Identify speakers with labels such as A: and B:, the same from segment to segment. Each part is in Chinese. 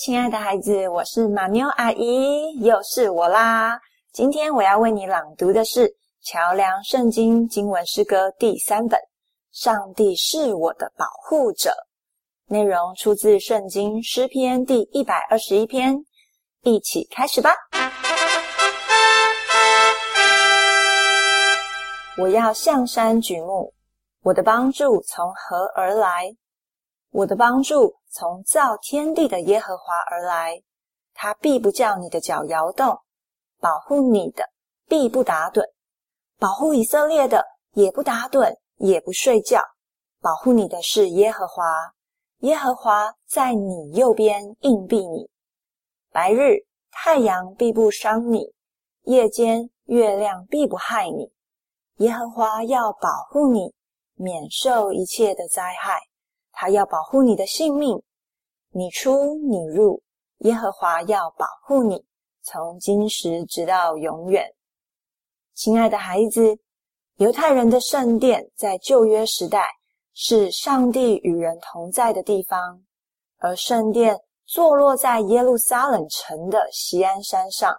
A: 亲爱的孩子，我是马妞阿姨，又是我啦。今天我要为你朗读的是《桥梁圣经经文诗歌》第三本。上帝是我的保护者，内容出自圣经诗篇第一百二十一篇。一起开始吧。我要向山举目，我的帮助从何而来？我的帮助从造天地的耶和华而来，他必不叫你的脚摇动，保护你的必不打盹，保护以色列的也不打盹，也不睡觉。保护你的是耶和华，耶和华在你右边硬币你。白日太阳必不伤你，夜间月亮必不害你。耶和华要保护你，免受一切的灾害。他要保护你的性命，你出你入，耶和华要保护你，从今时直到永远。亲爱的孩子，犹太人的圣殿在旧约时代是上帝与人同在的地方，而圣殿坐落在耶路撒冷城的锡安山上。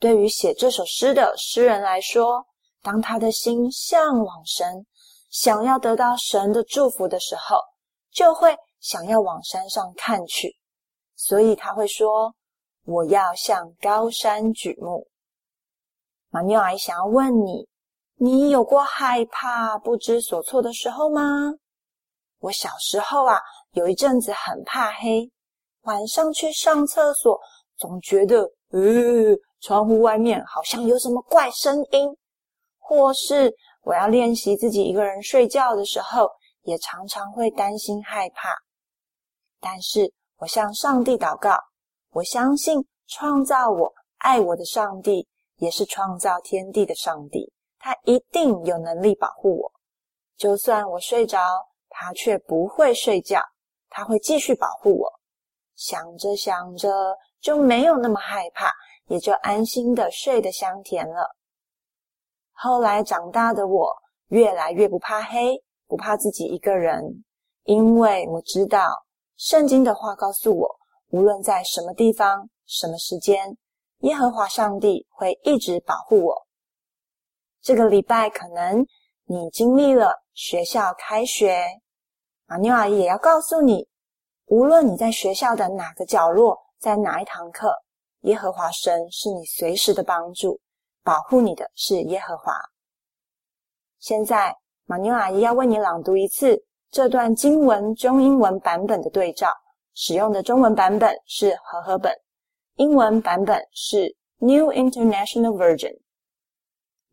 A: 对于写这首诗的诗人来说，当他的心向往神，想要得到神的祝福的时候，就会想要往山上看去，所以他会说：“我要向高山举目。”马妞阿姨想要问你：你有过害怕、不知所措的时候吗？我小时候啊，有一阵子很怕黑，晚上去上厕所，总觉得呃，窗户外面好像有什么怪声音，或是我要练习自己一个人睡觉的时候。也常常会担心害怕，但是我向上帝祷告，我相信创造我、爱我的上帝也是创造天地的上帝，他一定有能力保护我。就算我睡着，他却不会睡觉，他会继续保护我。想着想着，就没有那么害怕，也就安心的睡得香甜了。后来长大的我，越来越不怕黑。不怕自己一个人，因为我知道圣经的话告诉我，无论在什么地方、什么时间，耶和华上帝会一直保护我。这个礼拜可能你经历了学校开学，马妞阿姨也要告诉你，无论你在学校的哪个角落，在哪一堂课，耶和华神是你随时的帮助，保护你的是耶和华。现在。马妞阿姨要为你朗读一次这段经文中英文版本的对照，使用的中文版本是和合本，英文版本是 New International Version。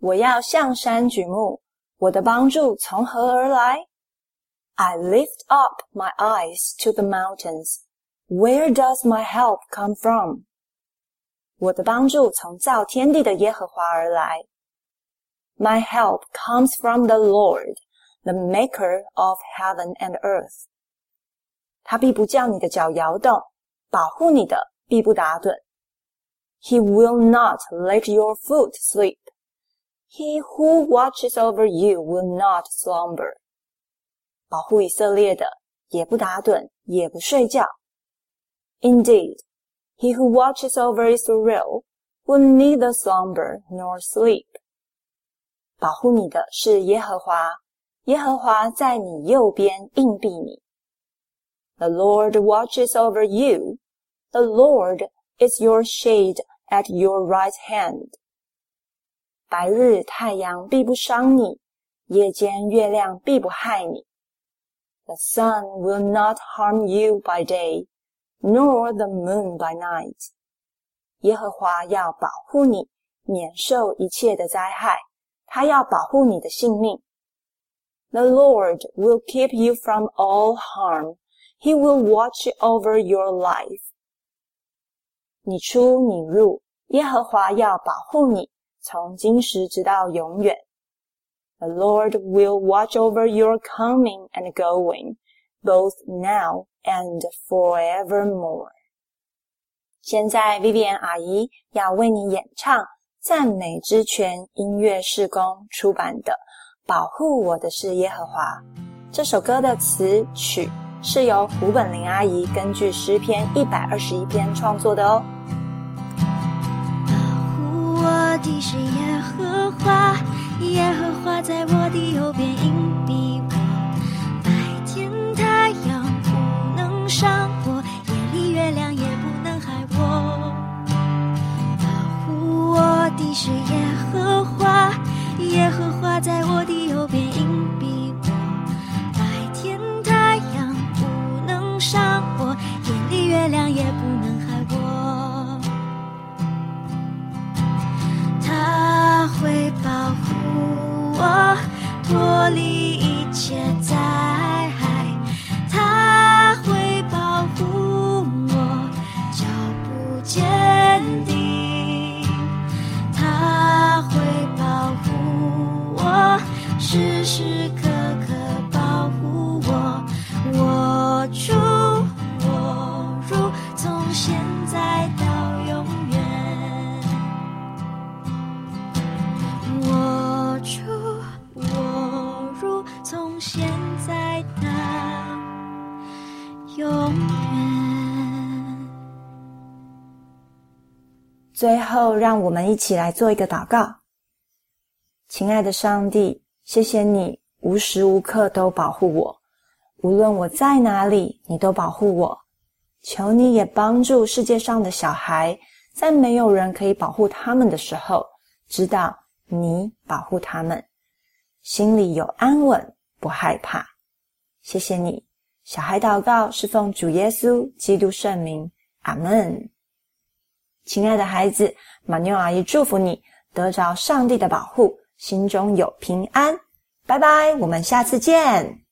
A: 我要向山举目，我的帮助从何而来？I lift up my eyes to the mountains. Where does my help come from? 我的帮助从造天地的耶和华而来。My help comes from the Lord, the Maker of heaven and earth. 他必不叫你的脚摇动，保护你的必不打盹。He will not let your foot sleep. He who watches over you will not slumber. 保护以色列的也不打盹，也不睡觉。Indeed, he who watches over Israel will neither slumber nor sleep. 保护你的是耶和华，耶和华在你右边硬币你。The Lord watches over you. The Lord is your shade at your right hand. 白日太阳必不伤你，夜间月亮必不害你。The sun will not harm you by day, nor the moon by night. 耶和华要保护你，免受一切的灾害。他要保护你的性命。The Lord will keep you from all harm. He will watch over your life. 你出你入，耶和华要保护你，从今时直到永远。The Lord will watch over your coming and going, both now and forevermore. 现在，Vivian 阿姨要为你演唱。 赞美之泉音乐事工出版的《保护我的是耶和华》这首歌的词曲是由胡本林阿姨根据诗篇一百二十一篇创作的哦。
B: 保护我的是耶和华，耶和华在我的右边隐蔽里一切灾害。他会保护我，脚步坚定。他会保护我，时时刻
A: 最后，让我们一起来做一个祷告。亲爱的上帝，谢谢你无时无刻都保护我，无论我在哪里，你都保护我。求你也帮助世界上的小孩，在没有人可以保护他们的时候，知道你保护他们，心里有安稳，不害怕。谢谢你，小孩祷告是奉主耶稣基督圣名，阿门。亲爱的孩子，马妞阿姨祝福你得着上帝的保护，心中有平安。拜拜，我们下次见。